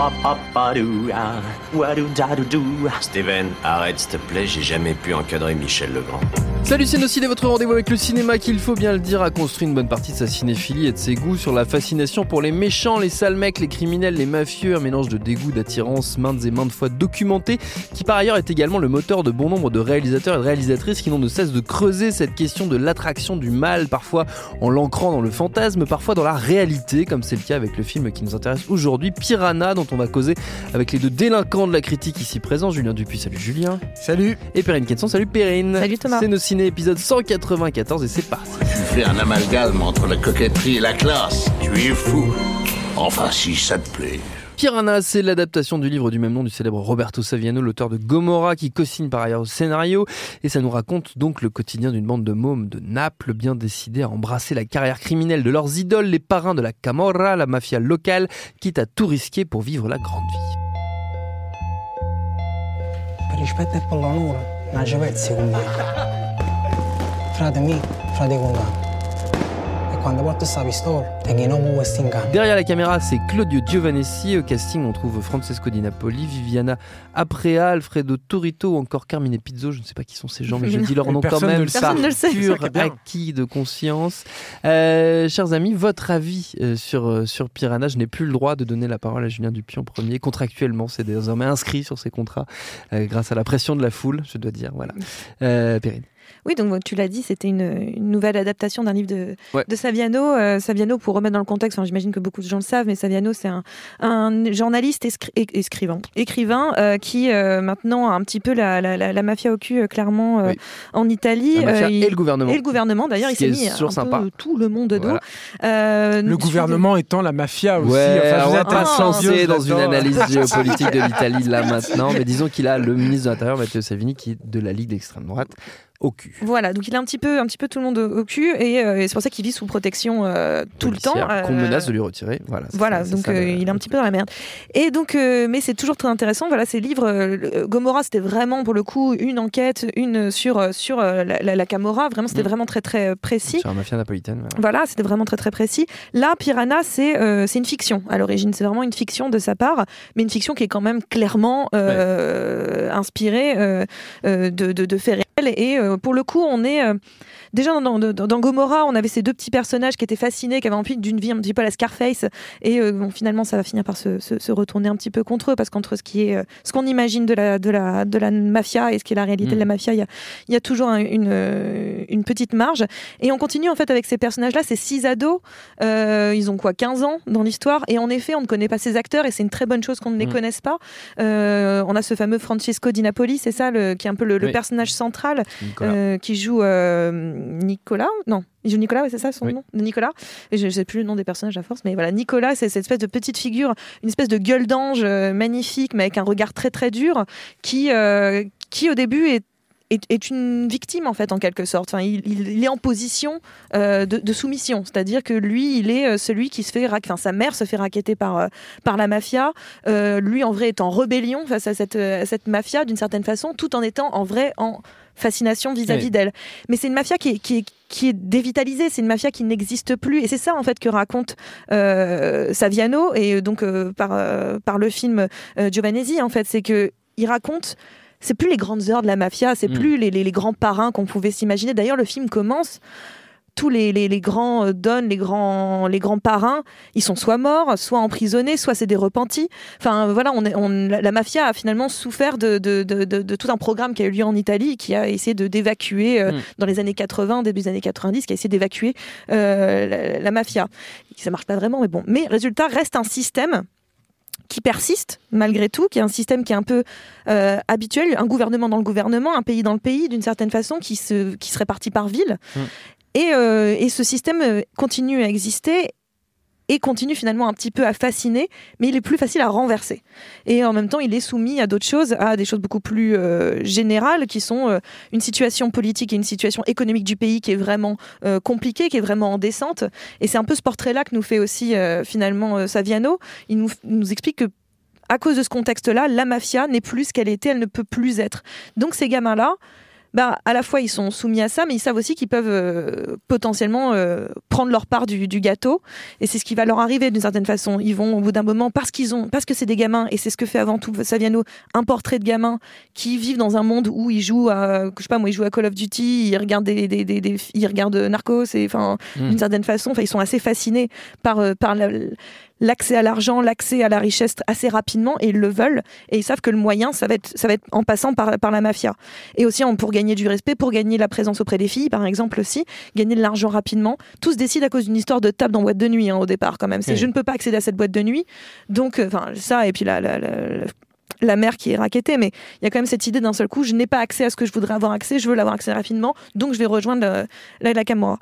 wop up Steven, arrête s'il te plaît, j'ai jamais pu encadrer Michel Legrand. Salut Ciné votre rendez-vous avec le cinéma qu'il faut bien le dire a construit une bonne partie de sa cinéphilie et de ses goûts sur la fascination pour les méchants, les sales mecs, les criminels, les mafieux, un mélange de dégoût, d'attirance maintes et maintes fois documenté, qui par ailleurs est également le moteur de bon nombre de réalisateurs et de réalisatrices qui n'ont de cesse de creuser cette question de l'attraction du mal, parfois en l'ancrant dans le fantasme, parfois dans la réalité, comme c'est le cas avec le film qui nous intéresse aujourd'hui, Piranha, dont on va causer avec les deux délinquants de la critique ici présents, Julien Dupuis, salut Julien. Salut. Et Perrine Kenson, salut Perrine. Salut Thomas. C'est nos ciné épisode 194 et c'est parti. Tu fais un amalgame entre la coquetterie et la classe. Tu es fou. Enfin, si ça te plaît. Piranha, c'est l'adaptation du livre du même nom du célèbre Roberto Saviano, l'auteur de Gomorra, qui co-signe par ailleurs au scénario. Et ça nous raconte donc le quotidien d'une bande de mômes de Naples, bien décidés à embrasser la carrière criminelle de leurs idoles, les parrains de la Camorra, la mafia locale, quitte à tout risquer pour vivre la grande vie. Derrière la caméra, c'est Claudio Giovanessi. Au casting, on trouve Francesco Di Napoli, Viviana Aprea, Alfredo Torito ou encore Carmine Pizzo. Je ne sais pas qui sont ces gens, mais je dis leur nom quand même par pur acquis de conscience. Euh, chers amis, votre avis euh, sur, euh, sur Piranha Je n'ai plus le droit de donner la parole à Julien Dupuis en premier. Contractuellement, c'est désormais inscrit sur ses contrats grâce à la pression de la foule, je dois dire. Voilà. Périne. Oui, donc tu l'as dit, c'était une, nouvelle adaptation d'un livre de, de Saviano. Euh, Saviano, pour remettre dans le contexte, j'imagine que beaucoup de gens le savent, mais Saviano, c'est un, journaliste écrivain, écrivain euh, qui euh, maintenant a un petit peu la, mafia au cul, clairement, en Italie. et le gouvernement. Et le gouvernement, d'ailleurs, il s'est mis un sympa. peu tout le monde dos. le gouvernement étant la mafia aussi. enfin, on va pas se lancer dans une analyse géopolitique de l'Italie là maintenant, mais disons qu'il a le ministre de l'Intérieur, Matteo Savini, qui est de la Ligue d'extrême droite au cul. Voilà, donc il a un petit peu, un petit peu tout le monde au, cul et, euh, c'est pour ça qu'il vit sous protection euh, tout le temps. Qu'on euh, menace de lui retirer. Voilà, voilà donc il est un petit peu dans la merde. Et donc, mais c'est toujours très intéressant. Voilà, ces livres, Gomorrah, c'était vraiment pour le coup une enquête, une sur sur la, la, Camorra. Vraiment, c'était mm. vraiment très très précis. Sur la mafia napolitaine. Voilà, c'était vraiment très très précis. Là, Piranha, c'est c'est une fiction à l'origine. C'est vraiment une fiction de sa part, mais une fiction qui est quand même clairement inspirée de, de, de faits réels et pour le coup, on est euh, déjà dans, dans, Gomorrah, on avait ces deux petits personnages qui étaient fascinés, qui avaient envie d'une vie un petit peu à la Scarface, et euh, bon, finalement, ça va finir par se, retourner un petit peu contre eux, parce qu'entre ce qui est, ce qu'on imagine de la, de la, de la mafia et ce qui est la réalité de la mm. mafia, il y a, y a, toujours une, une petite marge. Et on continue en fait avec ces personnages-là, ces six ados, ils ont quoi, 15 ans dans l'histoire, et en effet, on ne connaît pas ces acteurs, et c'est une très bonne chose qu'on ne les mm. connaisse pas. on a ce fameux Francesco Di Napoli, c'est ça, le, qui est un peu le, personnage central, qui joue Nicolas. Non, Nicolas, c'est ça son nom Nicolas. je ne sais plus le nom des personnages à force, mais voilà, Nicolas, c'est cette espèce de petite figure, une espèce de gueule d'ange euh, magnifique, mais avec un regard très très dur, qui, euh, qui au début est est, une victime en fait en quelque sorte. Enfin, il, est en position euh, de, soumission, c'est-à-dire que lui, il est celui qui se fait, enfin sa mère se fait raqueter par par la mafia. lui, en vrai, est en rébellion face à cette, à cette mafia d'une certaine façon, tout en étant en vrai en fascination vis-à-vis d'elle. Mais c'est une mafia qui est, qui est, qui est dévitalisée, c'est une mafia qui n'existe plus. Et c'est ça, en fait, que raconte euh, Saviano, et donc euh, par, euh, par le film Giovanesi, en fait, c'est que il raconte c'est plus les grandes heures de la mafia, c'est mm. plus les, les, les, grands parrains qu'on pouvait s'imaginer. D'ailleurs, le film commence tous les, les, grands euh, dons, les grands, les grands parrains, ils sont soit morts, soit emprisonnés, soit c'est des repentis. Enfin, voilà, on, on la mafia a finalement souffert de, de, de, tout un programme qui a eu lieu en Italie, qui a essayé de d'évacuer euh, mm. dans les années 80, début des années 90, qui a essayé d'évacuer euh, la, la, mafia. Ça marche pas vraiment, mais bon. Mais résultat, reste un système qui persiste malgré tout, qui est un système qui est un peu euh, habituel, un gouvernement dans le gouvernement, un pays dans le pays, d'une certaine façon, qui se, qui se répartit par ville. Mm. Et, euh, et, ce système euh, continue à exister et continue finalement un petit peu à fasciner, mais il est plus facile à renverser. Et en même temps, il est soumis à d'autres choses, à des choses beaucoup plus euh, générales, qui sont euh, une situation politique et une situation économique du pays qui est vraiment euh, compliquée, qui est vraiment en descente. Et c'est un peu ce portrait-là que nous fait aussi finalement Saviano. Il nous, nous explique que à cause de ce contexte-là, la mafia n'est plus ce qu'elle était, elle ne peut plus être. Donc ces gamins-là, bah, à la fois ils sont soumis à ça, mais ils savent aussi qu'ils peuvent euh, potentiellement euh, prendre leur part du, gâteau. Et c'est ce qui va leur arriver d'une certaine façon. Ils vont au bout d'un moment, parce qu'ils ont, parce que c'est des gamins, et c'est ce que fait avant tout Saviano, un portrait de gamins qui vivent dans un monde où ils jouent à, je sais pas moi, ils jouent à Call of Duty, ils regardent des, des, des, ils regardent Narcos, et enfin hmm. d'une certaine façon, enfin ils sont assez fascinés par euh, par la, l'accès à l'argent, l'accès à la richesse assez rapidement et ils le veulent et ils savent que le moyen ça va être ça va être en passant par, par la mafia. Et aussi pour gagner du respect, pour gagner la présence auprès des filles par exemple aussi, gagner de l'argent rapidement. Tout se décide à cause d'une histoire de table dans boîte de nuit hein, au départ quand même. C'est je ne peux pas accéder à cette boîte de nuit. Donc euh, enfin ça et puis la, la, la mère qui est raquettée, mais il y a quand même cette idée d'un seul coup, je n'ai pas accès à ce que je voudrais avoir accès, je veux l'avoir accès rapidement, donc je vais rejoindre la, la, la Camorra.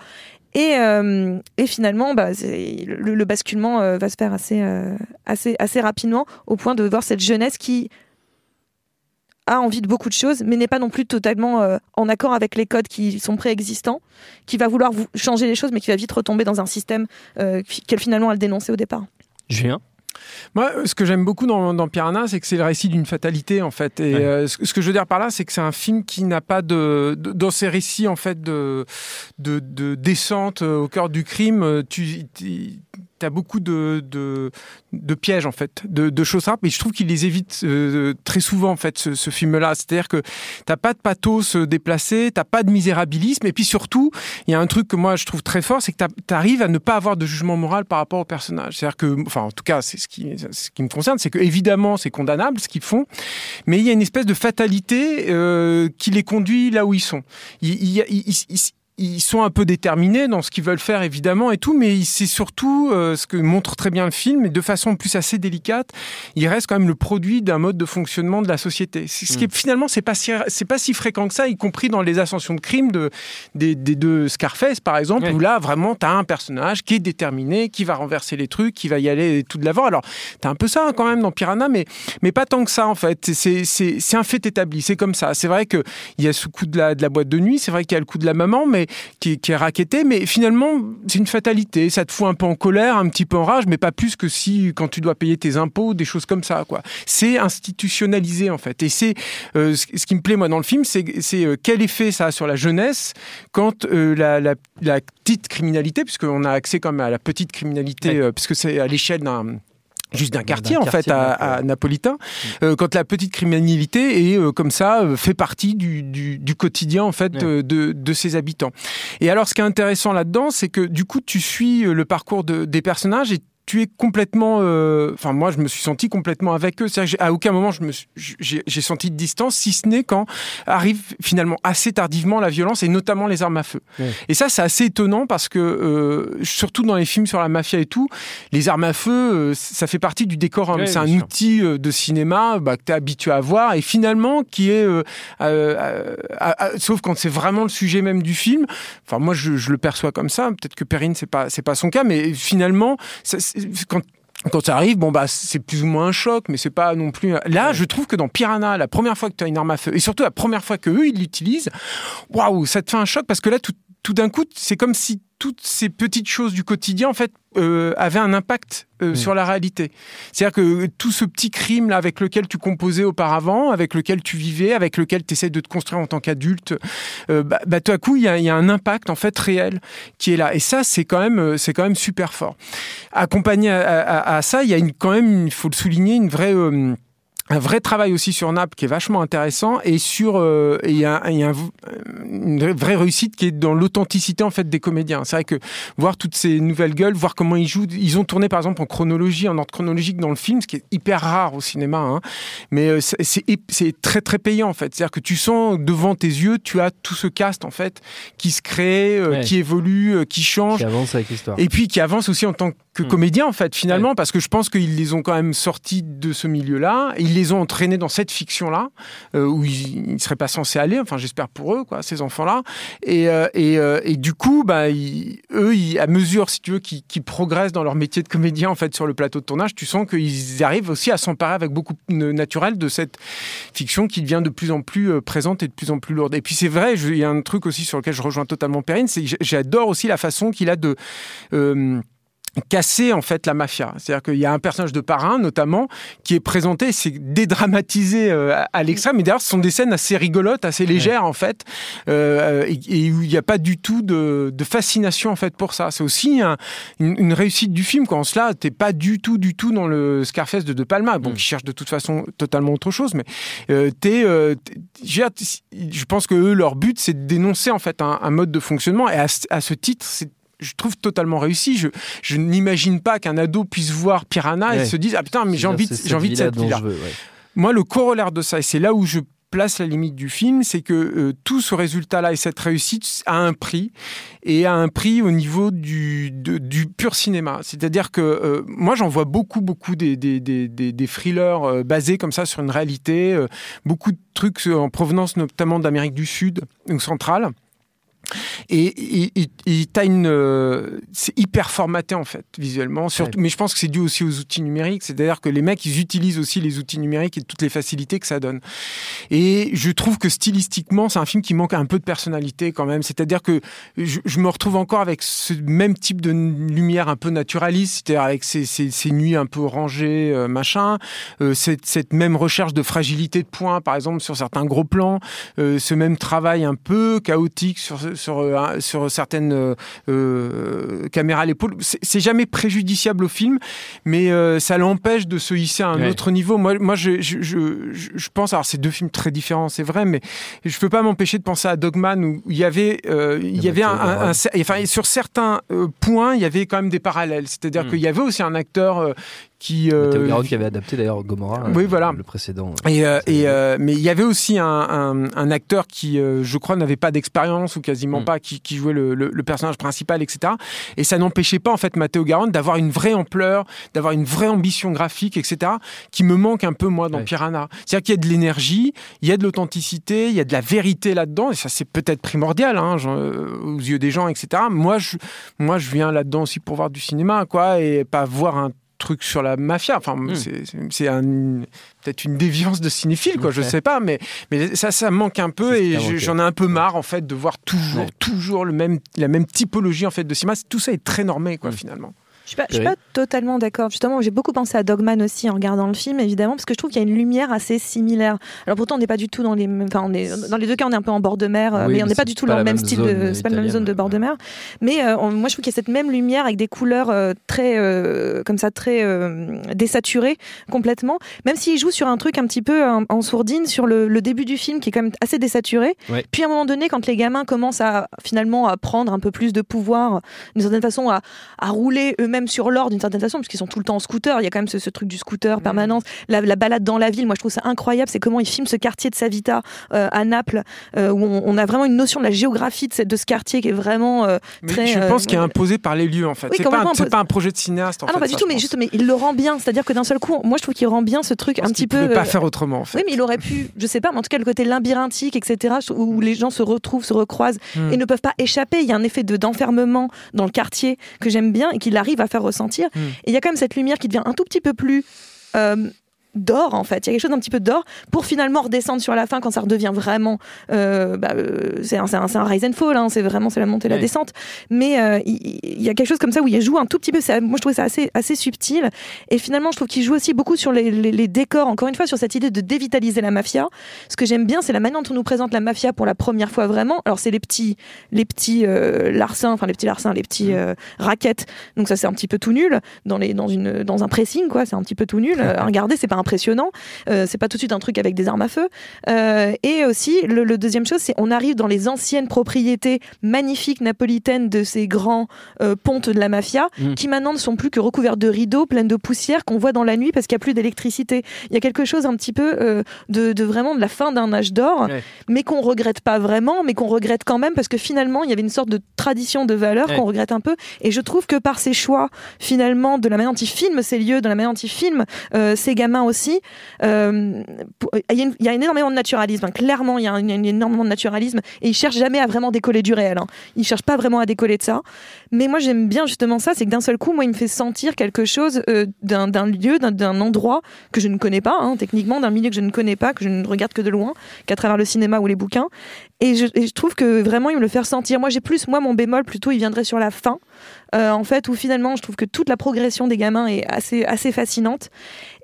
Et, euh, et, finalement, bah, le, le, basculement euh, va se faire assez, euh, assez, assez rapidement, au point de voir cette jeunesse qui a envie de beaucoup de choses, mais n'est pas non plus totalement en accord avec les codes qui sont préexistants, qui va vouloir changer les choses, mais qui va vite retomber dans un système qu'elle finalement a dénoncé au départ. Julien? Moi, ce que j'aime beaucoup dans, dans Piranha, c'est que c'est le récit d'une fatalité, en fait. Et euh, ce, que je veux dire par là, c'est que c'est un film qui n'a pas de, dans ses récits, en fait, de, de, de descente au cœur du crime. Tu, tu as beaucoup de, de, pièges en fait, de, choses simples, et je trouve qu'il les évite euh, très souvent en fait ce, film-là. C'est-à-dire que t'as pas de pathos déplacé, t'as pas de misérabilisme, et puis surtout, il y a un truc que moi je trouve très fort, c'est que tu arrives à ne pas avoir de jugement moral par rapport au personnage. C'est-à-dire que, enfin en tout cas, c'est ce qui, me concerne, c'est que évidemment c'est condamnable ce qu'ils font, mais il y a une espèce de fatalité euh, qui les conduit là où ils sont. Il, il, il, ils sont un peu déterminés dans ce qu'ils veulent faire évidemment et tout, mais c'est surtout euh, ce que montre très bien le film, et de façon plus assez délicate, il reste quand même le produit d'un mode de fonctionnement de la société. Ce qui est, mm. finalement c'est pas si c'est pas si fréquent que ça, y compris dans les ascensions de crimes de des, des deux Scarface par exemple, où là vraiment tu as un personnage qui est déterminé, qui va renverser les trucs, qui va y aller tout de l'avant. Alors tu as un peu ça hein, quand même dans Piranha, mais mais pas tant que ça en fait. C'est c'est un fait établi, c'est comme ça. C'est vrai que il y a ce coup de la de la boîte de nuit, c'est vrai qu'il y a le coup de la maman, mais qui, est raquetté, mais finalement, c'est une fatalité. Ça te fout un peu en colère, un petit peu en rage, mais pas plus que si, quand tu dois payer tes impôts, des choses comme ça, quoi. C'est institutionnalisé, en fait. Et c'est euh, ce qui me plaît, moi, dans le film, c'est euh, quel effet ça a sur la jeunesse quand euh, la, la, petite criminalité, puisqu'on a accès quand même à la petite criminalité, puisque c'est à l'échelle d'un juste d'un quartier, en fait à, Napolitain mm. euh, quand la petite criminalité est euh, comme ça euh, fait partie du, du, quotidien en fait de, de, ses habitants. Et alors ce qui est intéressant là-dedans c'est que du coup tu suis le parcours de, des personnages et tu es complètement. Euh, enfin, moi, je me suis senti complètement avec eux. C'est-à-dire à aucun moment, je j'ai senti de distance, si ce n'est quand arrive finalement assez tardivement la violence et notamment les armes à feu. Et ça, c'est assez étonnant parce que, euh, surtout dans les films sur la mafia et tout, les armes à feu, euh, ça fait partie du décor. Hein. c'est un outil de cinéma bah, que tu es habitué à voir et finalement qui est. sauf quand c'est vraiment le sujet même du film. Enfin, moi, je, je le perçois comme ça. Peut-être que Perrine, c'est pas, c'est pas son cas, mais finalement, ça, quand quand ça arrive, bon bah c'est plus ou moins un choc, mais c'est pas non plus. Là, je trouve que dans Piranha, la première fois que tu as une arme à feu, et surtout la première fois que eux ils l'utilisent, waouh, ça te fait un choc parce que là tout, tout d'un coup, c'est comme si toutes ces petites choses du quotidien, en fait, euh, avaient un impact euh, mm. sur la réalité. C'est-à-dire que tout ce petit crime là avec lequel tu composais auparavant, avec lequel tu vivais, avec lequel tu essaies de te construire en tant qu'adulte, euh, bah, bah, tout à coup, il y a, y a, un impact en fait réel qui est là. Et ça, c'est quand même, c'est quand même super fort. Accompagné à, à, à ça, il y a une, quand même, il faut le souligner, une vraie un vrai travail aussi sur Naples qui est vachement intéressant et sur euh, il y a, une vraie réussite qui est dans l'authenticité en fait des comédiens. C'est vrai que voir toutes ces nouvelles gueules, voir comment ils jouent, ils ont tourné par exemple en chronologie, en ordre chronologique dans le film, ce qui est hyper rare au cinéma, hein. mais euh, c'est très très payant en fait. C'est-à-dire que tu sens devant tes yeux, tu as tout ce cast en fait qui se crée, euh, qui évolue, qui change, qui avance avec l'histoire, et puis qui avance aussi en tant que que comédiens en fait finalement parce que je pense qu'ils les ont quand même sortis de ce milieu-là, ils les ont entraînés dans cette fiction-là où ils, ne seraient pas censés aller. Enfin, j'espère pour eux, quoi, ces enfants-là. Et, et, et, du coup, bah, eux, à mesure, si tu veux, qu'ils progressent dans leur métier de comédien en fait sur le plateau de tournage, tu sens qu'ils arrivent aussi à s'emparer avec beaucoup de naturel de cette fiction qui devient de plus en plus présente et de plus en plus lourde. Et puis c'est vrai, il y a un truc aussi sur lequel je rejoins totalement Perrine, c'est que j'adore aussi la façon qu'il a de euh, casser en fait la mafia. C'est-à-dire qu'il y a un personnage de parrain notamment qui est présenté, c'est dédramatisé euh, à l'extrême, mais d'ailleurs ce sont des scènes assez rigolotes, assez légères en fait, euh, et, où il n'y a pas du tout de, fascination en fait pour ça. C'est aussi une, réussite du film. Quand cela, t'es pas du tout, du tout dans le Scarface de De Palma, bon, mm. qui cherche de toute façon totalement autre chose, mais euh, t'es, je pense que eux, leur but, c'est de dénoncer en fait un, mode de fonctionnement, et à, à ce titre, c'est je trouve totalement réussi. Je, je n'imagine pas qu'un ado puisse voir Piranha et se dise ah putain mais j'ai envie, j'ai envie de cette vie-là. Moi, le corollaire de ça, et c'est là où je place la limite du film, c'est que euh, tout ce résultat-là et cette réussite a un prix, et a un prix au niveau du, du pur cinéma. C'est-à-dire que euh, moi, j'en vois beaucoup, beaucoup des, des, des, des thrillers euh, basés comme ça sur une réalité, beaucoup de trucs en provenance notamment d'Amérique du Sud ou centrale. Et, et, une, euh, c'est hyper formaté en fait visuellement. Surtout, mais je pense que c'est dû aussi aux outils numériques. C'est-à-dire que les mecs ils utilisent aussi les outils numériques et toutes les facilités que ça donne. Et je trouve que stylistiquement c'est un film qui manque un peu de personnalité quand même. C'est-à-dire que je, me retrouve encore avec ce même type de lumière un peu naturaliste, c'est-à-dire avec ces, ces, nuits un peu rangées, euh, machin. Euh, cette, cette, même recherche de fragilité de points, par exemple sur certains gros plans. ce même travail un peu chaotique sur sur, euh, sur certaines euh, euh, caméras à l'épaule. C'est jamais préjudiciable au film, mais ça l'empêche de se hisser à un autre niveau. Moi, moi je, je, je, je pense, alors c'est deux films très différents, c'est vrai, mais je peux pas m'empêcher de penser à Dogman où il y avait, il y avait un, enfin, sur certains points, il y avait quand même des parallèles. C'est-à-dire hmm. qu'il y avait aussi un acteur qui euh, qui avait adapté d'ailleurs Gomorrah oui, voilà. le précédent et, euh, et euh, mais il y avait aussi un, un, un acteur qui euh, je crois n'avait pas d'expérience ou quasiment mm. pas qui, qui jouait le, le, personnage principal etc et ça n'empêchait pas en fait Matteo Garonne d'avoir une vraie ampleur d'avoir une vraie ambition graphique etc qui me manque un peu moi dans Piranha. C'est-à-dire qu'il y a de l'énergie il y a de l'authenticité il y a de la vérité là-dedans et ça c'est peut-être primordial hein, aux yeux des gens etc moi je moi je viens là-dedans aussi pour voir du cinéma quoi et pas voir un truc sur la mafia. Enfin, hmm. c'est peut-être une déviance de cinéphile, quoi. Je sais pas, mais mais ça, ça manque un peu et j'en ai un peu marre en fait de voir toujours, toujours le même, la même typologie en fait de cinéma. Tout ça est très normé, quoi, hmm. finalement. Je ne suis, pas totalement d'accord. Justement, j'ai beaucoup pensé à Dogman aussi en regardant le film, évidemment, parce que je trouve qu'il y a une lumière assez similaire. Alors pourtant, on n'est pas du tout dans les, enfin, on est dans les deux cas, on est un peu en bord de mer, mais on n'est pas du tout dans le même style de, c'est pas la même zone de bord de mer. Mais euh, moi, je trouve qu'il y a cette même lumière avec des couleurs euh, très, euh, comme ça, très désaturées complètement. Même s'il joue sur un truc un petit peu en, sourdine sur le, début du film, qui est quand même assez désaturé. Puis à un moment donné, quand les gamins commencent à finalement à prendre un peu plus de pouvoir, d'une certaine façon, à, à rouler eux-mêmes sur l'or d'une certaine façon, puisqu'ils sont tout le temps en scooter. Il y a quand même ce, truc du scooter permanent. La, balade dans la ville, moi je trouve ça incroyable. C'est comment ils filment ce quartier de Savita euh, à Naples, euh, où on, a vraiment une notion de la géographie de, de ce quartier qui est vraiment euh, très. Je pense qu'il est imposé par les lieux en fait. c'est pas, pas, un projet de cinéaste. En ah non, pas du tout, mais juste, mais il le rend bien. C'est-à-dire que d'un seul coup, moi je trouve qu'il rend bien ce truc un petit peu. Il pas faire autrement en fait. Oui, mais il aurait pu, je sais pas, mais en tout cas le côté labyrinthique, etc., où les gens se retrouvent, se recroisent hmm. et ne peuvent pas échapper. Il y a un effet de d'enfermement dans le quartier que j'aime bien et qu'il arrive à faire ressentir. Hmm. Et il y a quand même cette lumière qui devient un tout petit peu plus euh, d'or en fait. Il y a quelque chose d'un petit peu d'or pour finalement redescendre sur la fin quand ça redevient vraiment. Euh, bah, euh, c'est un, un, un, rise and fall, hein, c'est vraiment c'est la montée et la descente. Mais euh, il y, a quelque chose comme ça où il joue un tout petit peu. Moi je trouvais ça assez, assez subtil. Et finalement je trouve qu'il joue aussi beaucoup sur les, les, décors, encore une fois sur cette idée de dévitaliser la mafia. Ce que j'aime bien c'est la manière dont on nous présente la mafia pour la première fois vraiment. Alors c'est les petits, les petits larcins, enfin les petits larcins, les petits mmh. raquettes. Donc ça c'est un petit peu tout nul dans, les, dans, une, dans un pressing quoi. C'est un petit peu tout nul. regardez, c'est pas un impressionnant. Euh, c'est pas tout de suite un truc avec des armes à feu. Euh, et aussi, le, deuxième chose, c'est on arrive dans les anciennes propriétés magnifiques napolitaines de ces grands euh, pontes de la mafia, mm. qui maintenant ne sont plus que recouvertes de rideaux, pleines de poussière qu'on voit dans la nuit parce qu'il n'y a plus d'électricité. Il y a quelque chose un petit peu de, vraiment de la fin d'un âge d'or, mais qu'on regrette pas vraiment, mais qu'on regrette quand même parce que finalement, il y avait une sorte de tradition de valeurs Ouais. qu'on regrette un peu. Et je trouve que par ses choix, finalement, de la manière dont il filme ces lieux, de la manière dont il filme euh, ces gamins aussi, euh, il y, a énormément de naturalisme. hein. Clairement, il y, a un- énormément de naturalisme. Et il cherche jamais à vraiment décoller du réel. Hein. Il cherche pas vraiment à décoller de ça. Mais moi, j'aime bien justement ça, c'est que d'un seul coup, moi, il me fait sentir quelque chose euh, d'un lieu, d'un- endroit que je ne connais pas, hein, techniquement, d'un milieu que je ne connais pas, que je ne regarde que de loin, qu'à travers le cinéma ou les bouquins. Et je, et je trouve que vraiment, il me le fait ressentir. Moi, j'ai plus, moi, mon bémol plutôt, il viendrait sur la fin, euh, en fait, où finalement, je trouve que toute la progression des gamins est assez, assez fascinante.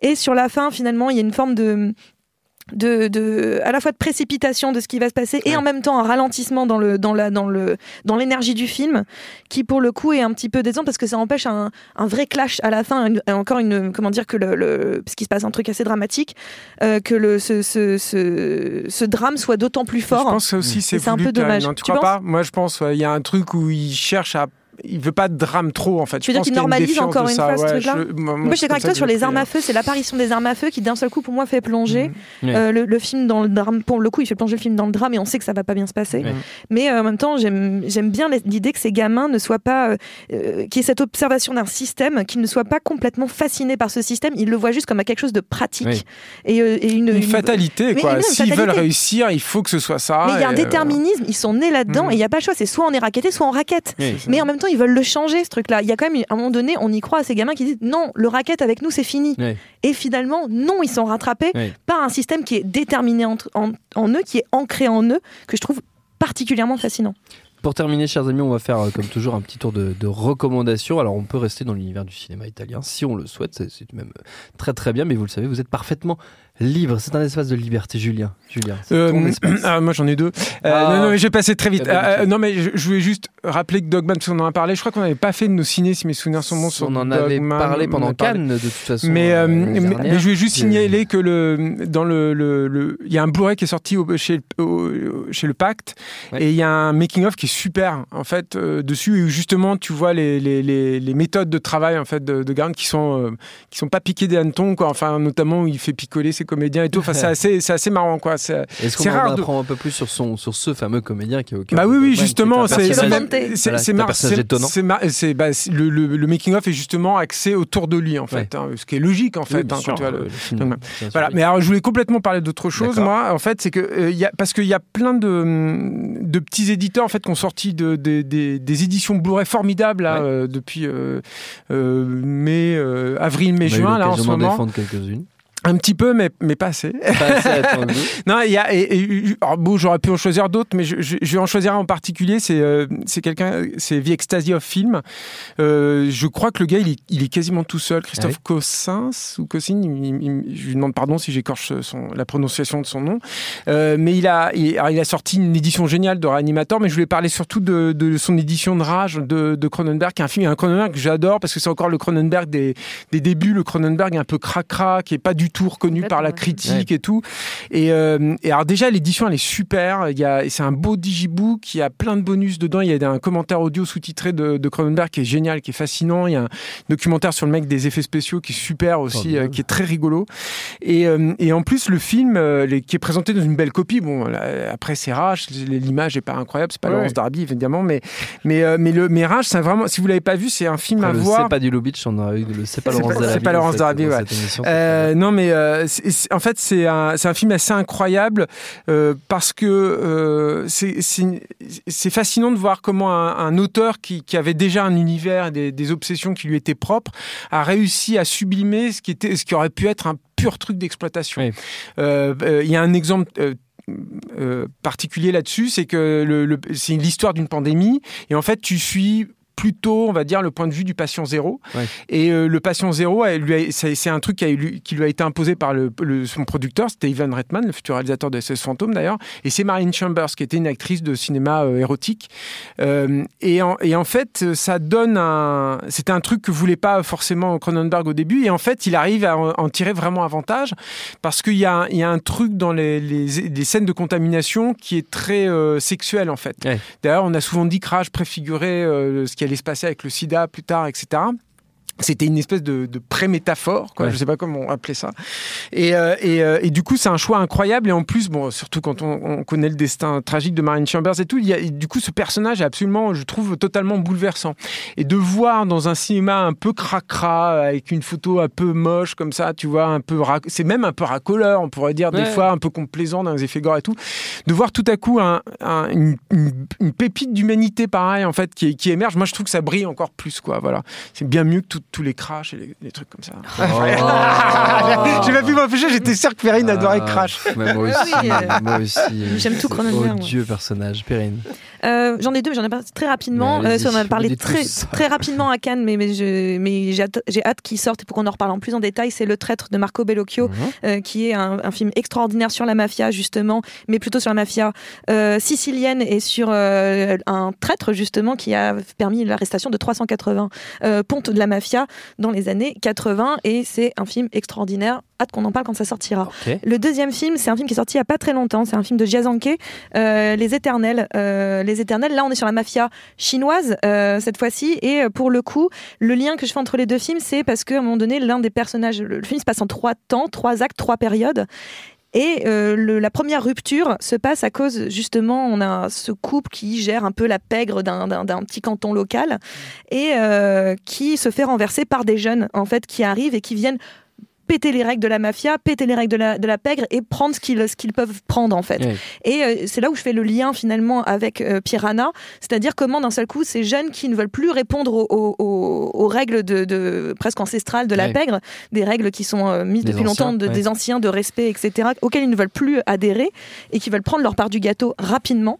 Et sur la fin, finalement, il y a une forme de. De, de, à la fois de précipitation de ce qui va se passer et Ouais. en même temps un ralentissement dans le dans la dans le dans l'énergie du film qui pour le coup est un petit peu décevant parce que ça empêche un, un vrai clash à la fin une- encore une comment dire que le, le parce qu'il se passe un truc assez dramatique euh, que le ce, ce, ce, ce drame soit d'autant plus Je fort pense que ça aussi c'est un peu dommage. non, tu, Tu crois pas? Moi je pense ouais, il y a un truc où il cherche à il veut pas de drame trop en fait. Tu veux Je dire qu'il normalise encore une fois ce truc-là moi, je suis d'accord avec toi sur les armes à feu. c'est l'apparition des armes à feu qui d'un seul coup pour moi fait plonger Mhm. Euh, le, film dans le drame. Pour le coup, il fait plonger le film dans le drame et on sait que ça va pas bien se passer. Mais euh, en même temps, j'aime bien l'idée que ces gamins ne soient pas, euh, qu'il y ait cette observation d'un système, qu'ils ne soient pas complètement fascinés par ce système. Ils le voient juste comme à quelque chose de pratique et, une, fatalité quoi. S'ils veulent réussir, il faut que ce soit ça. Mais il y a un déterminisme. Ils sont nés là-dedans Mhm. et il n'y a pas le choix. C'est soit on est raquetté, soit on raquette. Mais en même temps, ils veulent le changer, ce truc-là. Il y a quand même, à un moment donné, on y croit à ces gamins qui disent non, le racket avec nous, c'est fini. Et finalement, non, ils sont rattrapés par un système qui est déterminé en, en- en eux, qui est ancré en eux, que je trouve particulièrement fascinant. Pour terminer, chers amis, on va faire euh, comme toujours un petit tour de, de recommandations. Alors, on peut rester dans l'univers du cinéma italien si on le souhaite, c'est c'est même euh, très très bien, mais vous le savez, vous êtes parfaitement libre. C'est un espace de liberté, Julien. Julien, Euh, ah, moi j'en ai deux. Euh, Ah. non, non, mais j'ai passé très vite. Euh, non, mais je, je voulais juste rappeler que Dogman, parce qu'on en a parlé, je crois qu'on n'avait pas fait de nos ciné, si mes souvenirs sont bons, sur on en avait Dogman. parlé pendant parlé. Cannes, de toute façon. Mais, je voulais juste signaler que le, dans le, le, le- il y a un Blu-ray qui est sorti au- chez, au- chez le Pacte Ouais. et il y a un making of qui est super en fait dessus où justement tu vois les, les, les, les méthodes de travail en fait de, de Garn qui sont qui sont pas piquées des hannetons quoi. Enfin notamment où il fait picoler ses comédiens et tout. Enfin c'est assez c'est assez marrant quoi. C'est- Est-ce qu'on rare de- apprend un peu plus sur, son, sur ce fameux comédien qui est au cœur Bah de oui, oui, justement, c'est c'est- Volonté. c'est bah, c'est- le, le, le making of est justement axé autour de lui en fait, hein, ce qui est logique en fait hein, sûr, quand tu vois le- Voilà, mais alors je voulais complètement parler d'autre chose, moi, en fait, c'est que euh, il y a, parce qu'il y a plein de, de petits éditeurs en fait qui ont sorti de, de- des- des éditions Blu-ray formidables là, Ouais. euh, depuis euh, euh, mai, euh, avril, mai, On juin là en ce moment, quelques-unes. Un petit peu, mais, mais pas assez. Pas assez attendu. Non, il y a, et, et- alors, bon, j'aurais pu en choisir d'autres, mais je, je- je vais en choisir un en particulier. C'est euh, c'est quelqu'un, c'est The Ecstasy of Film. Euh, je crois que le gars, il est, il est quasiment tout seul. Christophe Ah oui Cossins ou Cossins, il- il- il- je lui demande pardon si j'écorche la prononciation de son nom. Euh, mais il a, il, a sorti une édition géniale de Reanimator, mais je voulais parler surtout de, de son édition de Rage de, de Cronenberg, qui est un film, un Cronenberg que j'adore parce que c'est encore le Cronenberg des, des débuts, le Cronenberg un peu cracra, qui est pas du tout reconnu par la critique et tout. Et, euh, et alors déjà l'édition elle est super. Il y a, c'est un beau digibook. Il y a plein de bonus dedans. Il y a un commentaire audio sous-titré de, de Cronenberg qui est génial, qui est fascinant. Il y a un documentaire sur le mec des effets spéciaux qui est super aussi, euh, qui est très rigolo. Et, euh, et en plus le film euh, les- qui est présenté dans une belle copie. Bon là, après c'est Rage, l'image est pas incroyable, c'est pas Ouais. Laurence Darby évidemment, mais mais euh, mais le mais Rage c'est vraiment si vous l'avez pas vu c'est un film Après, à le voir. C'est pas du Lubitsch, on a eu le C'est pas Laurence Dalaby. c'est pas Laurence ouais. Euh, non, mais euh, c'est- c'est- en fait, c'est un, film assez incroyable euh, parce que euh, c'est- fascinant de voir comment un, un auteur qui, qui avait déjà un univers et des, des obsessions qui lui étaient propres a réussi à sublimer ce qui, était, ce qui aurait pu être un pur truc d'exploitation. Oui. Euh, euh, Il y a un exemple. euh, euh, particulier là-dessus, c'est que le, le- c'est l'histoire d'une pandémie et en fait tu suis plutôt, on va dire, le point de vue du patient zéro. Ouais. Et euh, le patient zéro, c'est un truc qui, a eu- qui lui a été imposé par le, le- son producteur, c'était Ivan Reitman, le futur réalisateur de SS Fantôme d'ailleurs, et c'est Marlene Chambers, qui était une actrice de cinéma euh, érotique. Euh, et, en, et en fait, ça donne un... C'était un truc que voulait pas forcément Cronenberg au début, et en fait, il arrive à en, en tirer vraiment avantage, parce qu'il y, a un- il y a un truc dans les, les- les scènes de contamination qui est très sexuel, en fait. Ouais. D'ailleurs, on a souvent dit que Rage préfigurait ce qui allait se passer avec le sida plus tard, etc. c'était une espèce de, de pré-métaphore, quoi. Je sais pas comment appeler ça. Et, euh, et, euh, et, du coup, c'est un choix incroyable. Et en plus, bon, surtout quand on, on connaît le destin tragique de Marine Chambers et tout, il y a, du coup, ce personnage est absolument, je trouve, totalement bouleversant. Et de voir dans un cinéma un peu cracra, avec une photo un peu moche comme ça, tu vois, un peu, c'est même un peu racoleur, on pourrait dire des fois, un peu complaisant dans les effets gore et tout, de voir tout à coup un, une, une, pépite d'humanité pareil, en fait, qui, qui émerge. Moi, je trouve que ça brille encore plus, quoi. Voilà, c'est bien mieux que tout tous les Crash et les, trucs comme ça. Oh. j'ai pas pu m'empêcher, j'étais sûr que Perrine adorait ah. Crash. moi aussi, moi aussi. J'aime tout Cronenberg. Dieu personnage, Perrine. Euh, j'en ai deux, j'en ai parlé très rapidement. Euh, on en a parlé très, très rapidement à Cannes, mais, mais, j'ai hâte, qu'ils sortent et pour qu'on en reparle en plus en détail. C'est Le Traître de Marco Bellocchio, mhm. euh, qui est un, film extraordinaire sur la mafia, justement, mais plutôt sur la mafia sicilienne et sur un traître, justement, qui a permis l'arrestation de 380 pontes de la mafia dans les années 80. Et c'est un film extraordinaire hâte qu'on en parle quand ça sortira. Le deuxième film, c'est un film qui est sorti il n'y a pas très longtemps. C'est un film de Jiazanke, euh, Les Éternels. Euh, les Éternels, là, on est sur la mafia chinoise euh, cette fois-ci. Et pour le coup, le lien que je fais entre les deux films, c'est parce qu'à un moment donné, l'un des personnages, le film se passe en trois temps, trois actes, trois périodes. Et la première rupture se passe à cause, justement, on a ce couple qui gère un peu la pègre d'un petit canton local et qui se fait renverser par des jeunes, en fait, qui arrivent et qui viennent péter les règles de la mafia, péter les règles de la, de la pègre et prendre ce qu'ils ce qu'ils peuvent prendre en fait. Et euh, c'est là où je fais le lien finalement avec euh, Piranha, c'est-à-dire comment d'un seul coup ces jeunes qui ne veulent plus répondre aux, aux, règles de, de, presque ancestrales de la pègre, des règles qui sont euh, mises depuis longtemps, de, des anciens de respect, etc., auxquelles ils ne veulent plus adhérer et qui veulent prendre leur part du gâteau rapidement.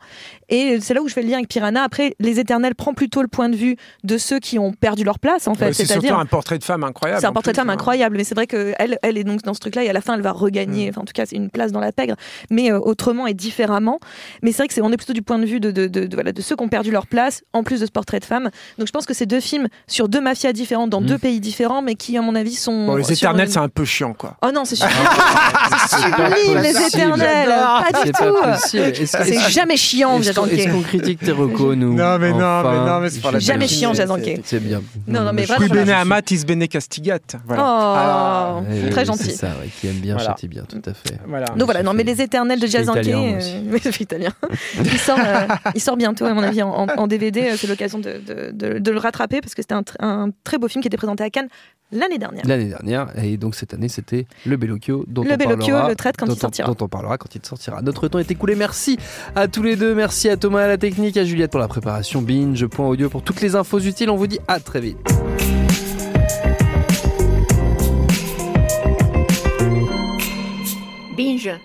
Et c'est là où je fais le lien avec Piranha. Après, Les Éternels prend plutôt le point de vue de ceux qui ont perdu leur place en fait. c'est surtout un portrait de femme incroyable. C'est un portrait de femme incroyable, mais c'est vrai que elle, elle est donc dans ce truc-là et à la fin elle va regagner, mm. enfin en tout cas c'est une place dans la pègre, mais euh, autrement et différemment. Mais c'est vrai que c'est on est plutôt du point de vue de, de, de, voilà, de ceux qui ont perdu leur place, en plus de ce portrait de femme. Donc je pense que c'est deux films sur deux mafias différentes dans mm. deux pays différents, mais qui à mon avis sont. Bon, les éternels c'est un peu chiant quoi. Oh non c'est sublime, les éternels, pas du tout. C'est jamais chiant. Est-ce qu'on critique tes recos nous Non mais non mais non mais c'est pas la Jamais chiant Jazanké. C'est bien. Non non mais vraiment. bene amatis bene castigat. Ah. très gentil. C'est ça, qui aime bien, châtie bien, tout à fait. Voilà. Donc voilà, non, mais les éternels de Jazz Anké, euh, italien. il, sort, euh, il sort bientôt, à mon avis, en, DVD. Euh, c'est l'occasion de, de, de, le rattraper parce que c'était un, un, très beau film qui était présenté à Cannes l'année dernière. L'année dernière, et donc cette année, c'était le Bellocchio, dont le on Bellocchio, le traite quand il sortira. Dont on parlera quand il sortira. Notre temps est écoulé. Merci à tous les deux. Merci à Thomas à la technique, à Juliette pour la préparation, binge.audio pour toutes les infos utiles. On vous dit à très vite. 你病人